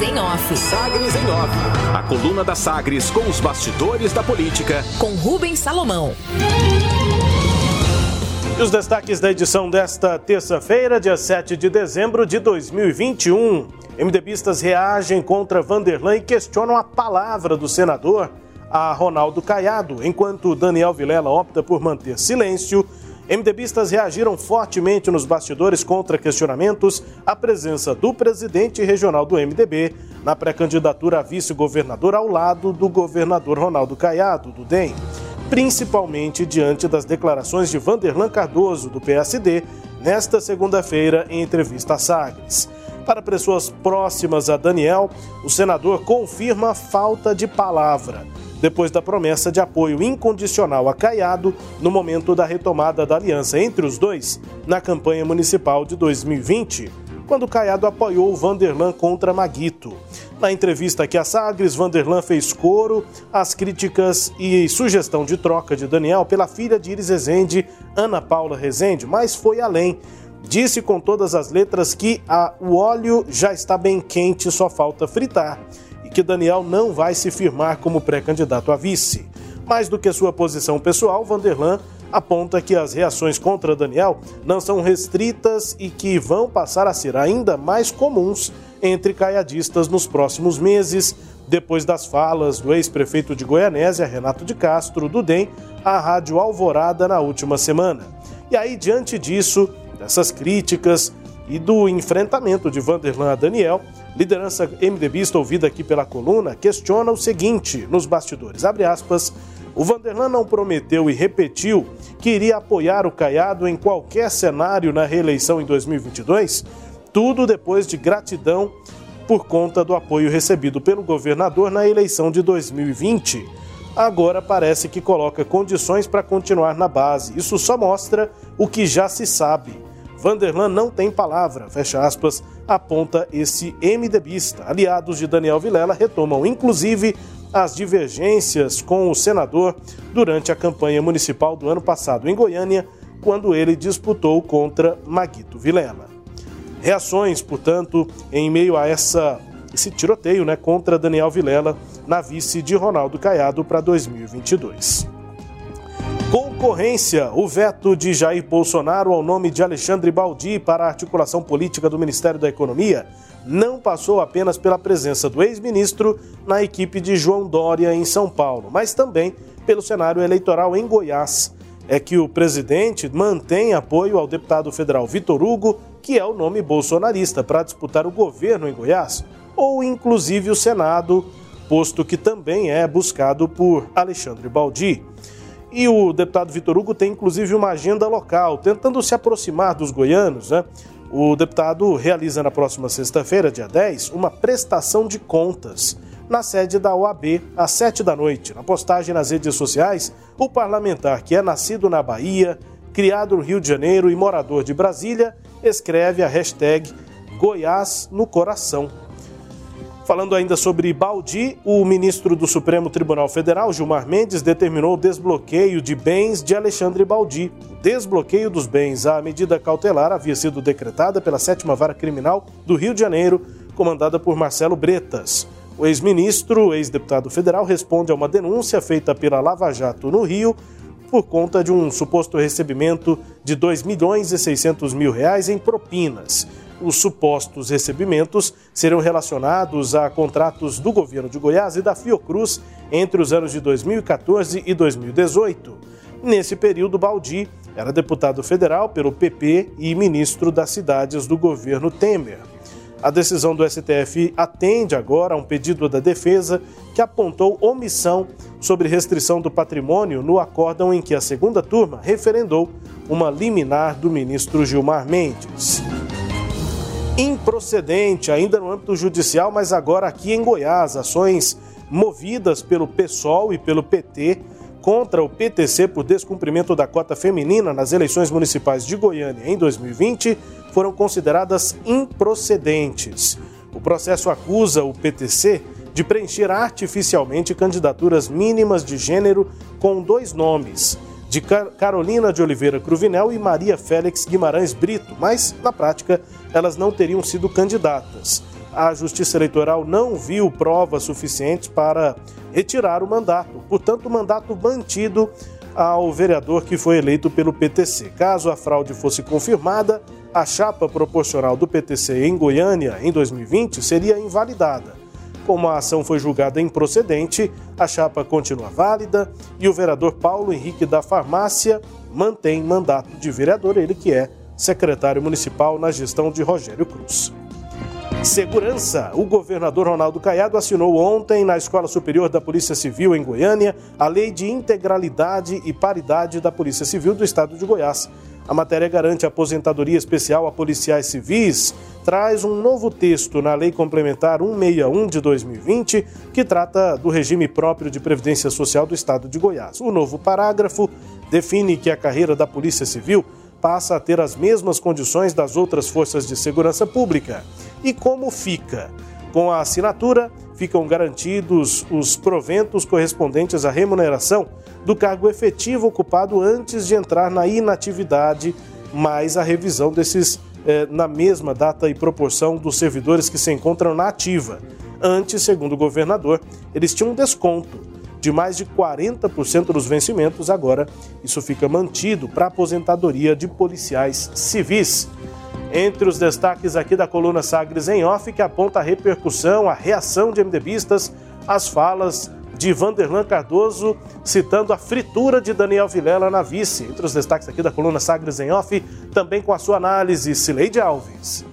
Sagres em Off. Sagres em Off. A coluna da Sagres com os bastidores da política. Com Rubens Salomão. E os destaques da edição desta terça-feira, dia 7 de dezembro de 2021. MDBistas reagem contra Vanderlan e questionam a palavra do senador a Ronaldo Caiado, enquanto Daniel Vilela opta por manter silêncio MDBistas reagiram fortemente nos bastidores contra questionamentos à presença do presidente regional do MDB na pré-candidatura a vice-governador ao lado do governador Ronaldo Caiado, do DEM, principalmente diante das declarações de Vanderlan Cardoso, do PSD, nesta segunda-feira em entrevista a Sagres. Para pessoas próximas a Daniel, o senador confirma a falta de palavra depois da promessa de apoio incondicional a Caiado no momento da retomada da aliança entre os dois na campanha municipal de 2020, quando Caiado apoiou Vanderlan contra Maguito. Na entrevista aqui a Sagres, Vanderlan fez coro às críticas e sugestão de troca de Daniel pela filha de Iris Rezende, Ana Paula Rezende, mas foi além. Disse com todas as letras que a, o óleo já está bem quente, só falta fritar que Daniel não vai se firmar como pré-candidato a vice. Mais do que sua posição pessoal, Vanderlan aponta que as reações contra Daniel não são restritas e que vão passar a ser ainda mais comuns entre caiadistas nos próximos meses, depois das falas do ex-prefeito de Goianésia, Renato de Castro, do DEM, à Rádio Alvorada na última semana. E aí, diante disso, dessas críticas e do enfrentamento de Vanderlan a Daniel, Liderança MDBista ouvida aqui pela coluna questiona o seguinte nos bastidores, abre aspas, o Vanderlan não prometeu e repetiu que iria apoiar o Caiado em qualquer cenário na reeleição em 2022, tudo depois de gratidão por conta do apoio recebido pelo governador na eleição de 2020. Agora parece que coloca condições para continuar na base. Isso só mostra o que já se sabe Vanderlan não tem palavra, fecha aspas, aponta esse MDBista. Aliados de Daniel Vilela retomam, inclusive, as divergências com o senador durante a campanha municipal do ano passado em Goiânia, quando ele disputou contra Maguito Vilela. Reações, portanto, em meio a essa, esse tiroteio né, contra Daniel Vilela na vice de Ronaldo Caiado para 2022. Concorrência. O veto de Jair Bolsonaro ao nome de Alexandre Baldi para a articulação política do Ministério da Economia não passou apenas pela presença do ex-ministro na equipe de João Dória em São Paulo, mas também pelo cenário eleitoral em Goiás. É que o presidente mantém apoio ao deputado federal Vitor Hugo, que é o nome bolsonarista, para disputar o governo em Goiás, ou inclusive o Senado, posto que também é buscado por Alexandre Baldi. E o deputado Vitor Hugo tem inclusive uma agenda local, tentando se aproximar dos goianos. Né? O deputado realiza na próxima sexta-feira, dia 10, uma prestação de contas na sede da OAB às 7 da noite. Na postagem nas redes sociais, o parlamentar, que é nascido na Bahia, criado no Rio de Janeiro e morador de Brasília, escreve a hashtag Goiás no Coração. Falando ainda sobre Baldi, o ministro do Supremo Tribunal Federal, Gilmar Mendes, determinou o desbloqueio de bens de Alexandre Baldi. O desbloqueio dos bens à medida cautelar havia sido decretada pela sétima vara criminal do Rio de Janeiro, comandada por Marcelo Bretas. O ex-ministro, ex-deputado federal, responde a uma denúncia feita pela Lava Jato no Rio por conta de um suposto recebimento de 2 milhões e 600 mil reais em propinas os supostos recebimentos serão relacionados a contratos do governo de Goiás e da Fiocruz entre os anos de 2014 e 2018. Nesse período, Baldi era deputado federal pelo PP e ministro das cidades do governo Temer. A decisão do STF atende agora a um pedido da defesa que apontou omissão sobre restrição do patrimônio no acórdão em que a segunda turma referendou uma liminar do ministro Gilmar Mendes improcedente, ainda no âmbito judicial, mas agora aqui em Goiás. Ações movidas pelo PSOL e pelo PT contra o PTC por descumprimento da cota feminina nas eleições municipais de Goiânia em 2020 foram consideradas improcedentes. O processo acusa o PTC de preencher artificialmente candidaturas mínimas de gênero com dois nomes de Carolina de Oliveira Cruvinel e Maria Félix Guimarães Brito, mas, na prática, elas não teriam sido candidatas. a Justiça Eleitoral não viu provas suficientes para retirar o mandato. Portanto, o mandato mantido ao vereador que foi eleito pelo PTC. Caso a fraude fosse confirmada, a chapa proporcional do PTC em Goiânia em 2020 seria invalidada. Como a ação foi julgada improcedente, a chapa continua válida e o vereador Paulo Henrique da Farmácia mantém mandato de vereador, ele que é secretário municipal na gestão de Rogério Cruz. Segurança. O governador Ronaldo Caiado assinou ontem na Escola Superior da Polícia Civil em Goiânia a Lei de Integralidade e Paridade da Polícia Civil do Estado de Goiás. A matéria garante aposentadoria especial a policiais civis, traz um novo texto na Lei Complementar 161 de 2020, que trata do regime próprio de previdência social do Estado de Goiás. O novo parágrafo define que a carreira da Polícia Civil passa a ter as mesmas condições das outras forças de segurança pública. E como fica? Com a assinatura, ficam garantidos os proventos correspondentes à remuneração do cargo efetivo ocupado antes de entrar na inatividade, mais a revisão desses eh, na mesma data e proporção dos servidores que se encontram na ativa. Antes, segundo o governador, eles tinham um desconto de mais de 40% dos vencimentos, agora isso fica mantido para aposentadoria de policiais civis. Entre os destaques aqui da coluna Sagres em Off, que aponta a repercussão, a reação de MDBistas às falas de Vanderlan Cardoso, citando a fritura de Daniel Vilela na vice. Entre os destaques aqui da coluna Sagres em Off, também com a sua análise, Cileide Alves.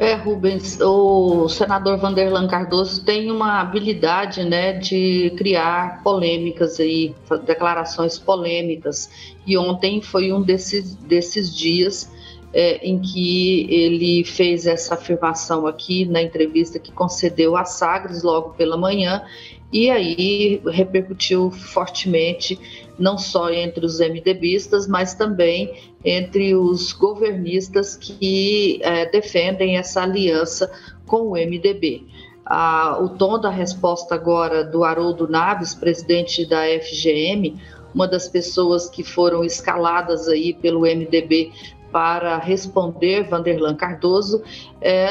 É, Rubens, o senador Vanderlan Cardoso tem uma habilidade, né, de criar polêmicas aí, declarações polêmicas. E ontem foi um desses, desses dias é, em que ele fez essa afirmação aqui na entrevista que concedeu a Sagres logo pela manhã, e aí repercutiu fortemente não só entre os MDBistas, mas também entre os governistas que é, defendem essa aliança com o MDB. Ah, o tom da resposta agora do Haroldo Naves, presidente da FGM, uma das pessoas que foram escaladas aí pelo MDB para responder Vanderlan Cardoso, é,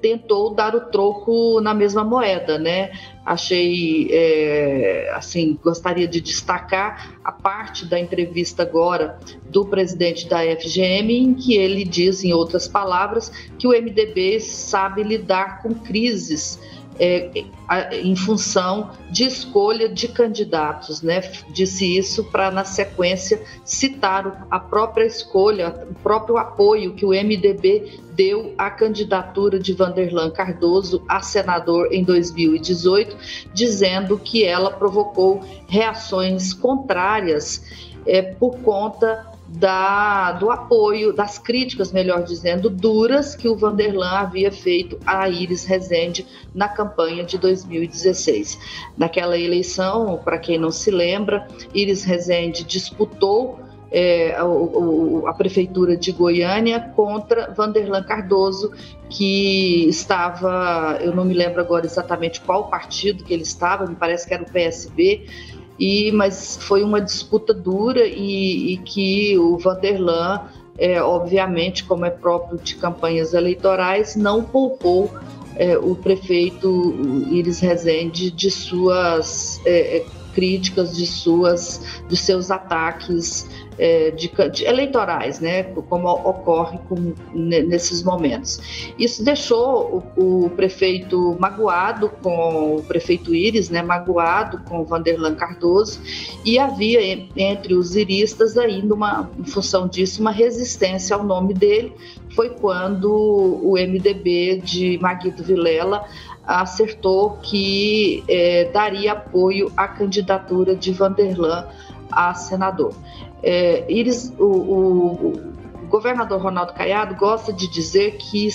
tentou dar o troco na mesma moeda, né? Achei, é, assim, gostaria de destacar a parte da entrevista agora do presidente da FGM, em que ele diz, em outras palavras, que o MDB sabe lidar com crises é, em função de escolha de candidatos, né? Disse isso para, na sequência, citar a própria escolha, o próprio apoio que o MDB deu à candidatura de Vanderlan Cardoso a senador em 2018, dizendo que ela provocou reações contrárias é, por conta da, do apoio, das críticas, melhor dizendo, duras que o Vanderlan havia feito a Iris Rezende na campanha de 2016. Naquela eleição, para quem não se lembra, Iris Rezende disputou é, a, a, prefeitura de Goiânia contra Vanderlan Cardoso, que estava, eu não me lembro agora exatamente qual partido que ele estava, me parece que era o PSB, e mas foi uma disputa dura e, e que o Vanderlan, é, obviamente, como é próprio de campanhas eleitorais, não poupou é, o prefeito Iris Rezende de suas é, é críticas, de suas, de seus ataques é, de, de, eleitorais, né, como ocorre com, nesses momentos. Isso deixou o, o, prefeito magoado com o prefeito Íris, né, magoado com Vanderlan Cardoso, e havia entre os iristas ainda uma, em função disso, uma resistência ao nome dele. Foi quando o MDB de Maguito Vilela acertou que é, daria apoio à candidatura de Vanderlan a senador. É, Iris, o, o, o governador Ronaldo Caiado gosta de dizer que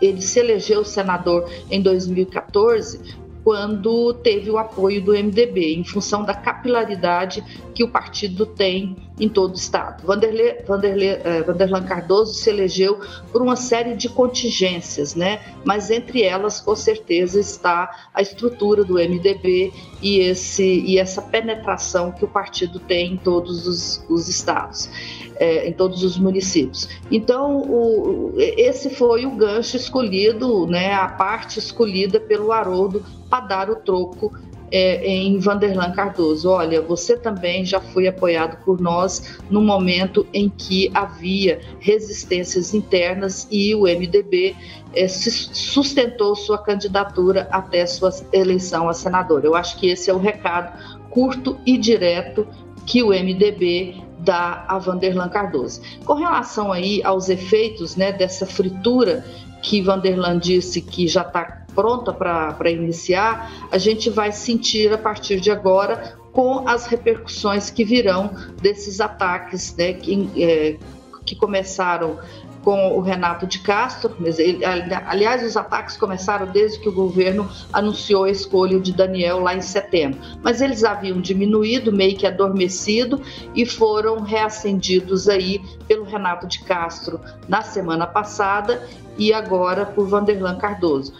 ele se elegeu senador em 2014 quando teve o apoio do MDB, em função da capilaridade que o partido tem em todo o estado. Vanderlei, Vanderlei, eh, Vanderlan Cardoso se elegeu por uma série de contingências, né? mas entre elas, com certeza, está a estrutura do MDB e, esse, e essa penetração que o partido tem em todos os, os estados é, em todos os municípios. Então, o, esse foi o gancho escolhido, né, a parte escolhida pelo Haroldo para dar o troco é, em Vanderlan Cardoso. Olha, você também já foi apoiado por nós no momento em que havia resistências internas e o MDB é, sustentou sua candidatura até sua eleição a senador. Eu acho que esse é o recado curto e direto que o MDB dá a Vanderlan Cardoso. Com relação aí aos efeitos né, dessa fritura que Vanderlan disse que já está pronta para iniciar, a gente vai sentir a partir de agora com as repercussões que virão desses ataques né, que, é, que começaram com o Renato de Castro. Ele, aliás, os ataques começaram desde que o governo anunciou a escolha de Daniel lá em setembro. Mas eles haviam diminuído, meio que adormecido, e foram reacendidos aí pelo Renato de Castro na semana passada e agora por Vanderlan Cardoso.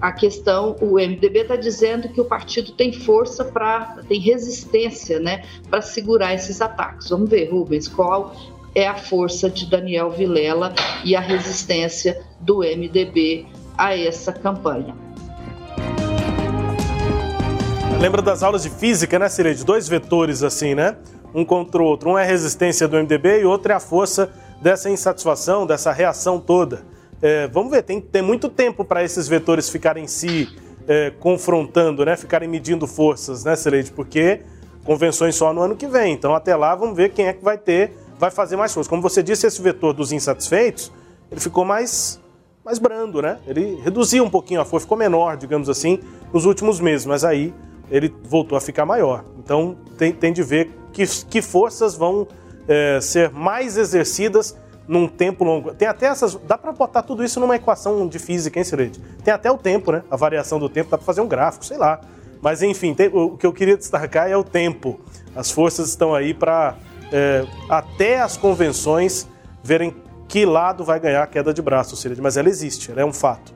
A, questão, o MDB está dizendo que o partido tem força para, tem resistência, né, para segurar esses ataques. Vamos ver, Rubens, qual é a força de Daniel Vilela e a resistência do MDB a essa campanha. Lembra das aulas de física, né, Cireide? Dois vetores assim, né? Um contra o outro. Um é a resistência do MDB e outro é a força dessa insatisfação, dessa reação toda. É, vamos ver, tem, tem muito tempo para esses vetores ficarem se é, confrontando, né? Ficarem medindo forças, né, Cireide? Porque convenções só no ano que vem. Então, até lá, vamos ver quem é que vai ter vai fazer mais força. Como você disse, esse vetor dos insatisfeitos, ele ficou mais, mais brando, né? Ele reduziu um pouquinho a força, ficou menor, digamos assim, nos últimos meses, mas aí ele voltou a ficar maior. Então tem, tem de ver que, que forças vão é, ser mais exercidas num tempo longo. Tem até essas. Dá para botar tudo isso numa equação de física, hein, Cirete? Tem até o tempo, né? A variação do tempo, dá para fazer um gráfico, sei lá. Mas enfim, tem, o que eu queria destacar é o tempo. As forças estão aí para é, até as convenções verem que lado vai ganhar a queda de braço, Cília, mas ela existe, ela é um fato.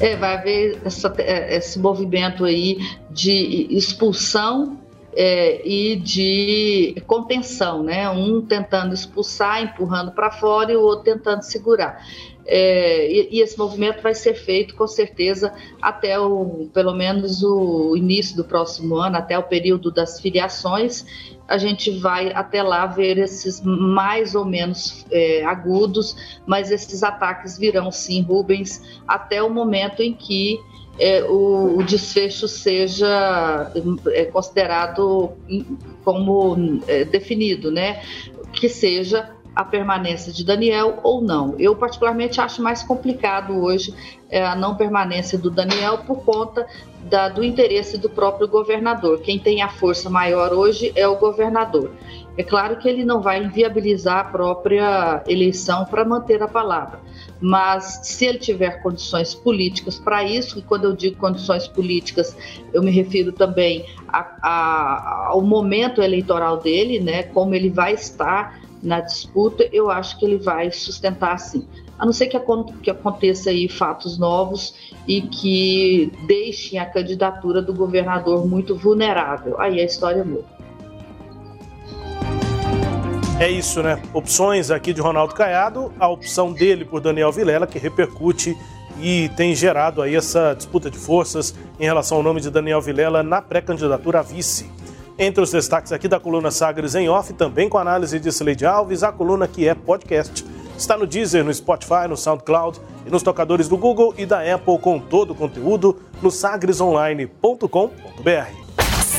É, vai haver essa, é, esse movimento aí de expulsão é, e de contenção, né? Um tentando expulsar, empurrando para fora e o outro tentando segurar. É, e, e, esse movimento vai ser feito com certeza até o, pelo menos o início do próximo ano, até o período das filiações. A gente vai até lá ver esses mais ou menos é, agudos, mas esses ataques virão sim, Rubens, até o momento em que é, o, o, desfecho seja é, considerado como é, definido, né? Que seja a permanência de Daniel ou não. Eu, particularmente, acho mais complicado hoje é, a não permanência do Daniel por conta da, do interesse do próprio governador. Quem tem a força maior hoje é o governador. É claro que ele não vai inviabilizar a própria eleição para manter a palavra, mas se ele tiver condições políticas para isso, e quando eu digo condições políticas, eu me refiro também a, a, ao momento eleitoral dele, né, como ele vai estar na disputa, eu acho que ele vai sustentar sim. A não ser que, que aconteça aí fatos novos e que deixem a candidatura do governador muito vulnerável. Aí a história muda. É isso, né? Opções aqui de Ronaldo Caiado, a opção dele por Daniel Vilela, que repercute e tem gerado aí essa disputa de forças em relação ao nome de Daniel Vilela na pré-candidatura a vice. Entre os destaques aqui da coluna Sagres em Off, também com análise de Sileide Alves, a coluna que é podcast. Está no Deezer, no Spotify, no SoundCloud e nos tocadores do Google e da Apple com todo o conteúdo no sagresonline.com.br.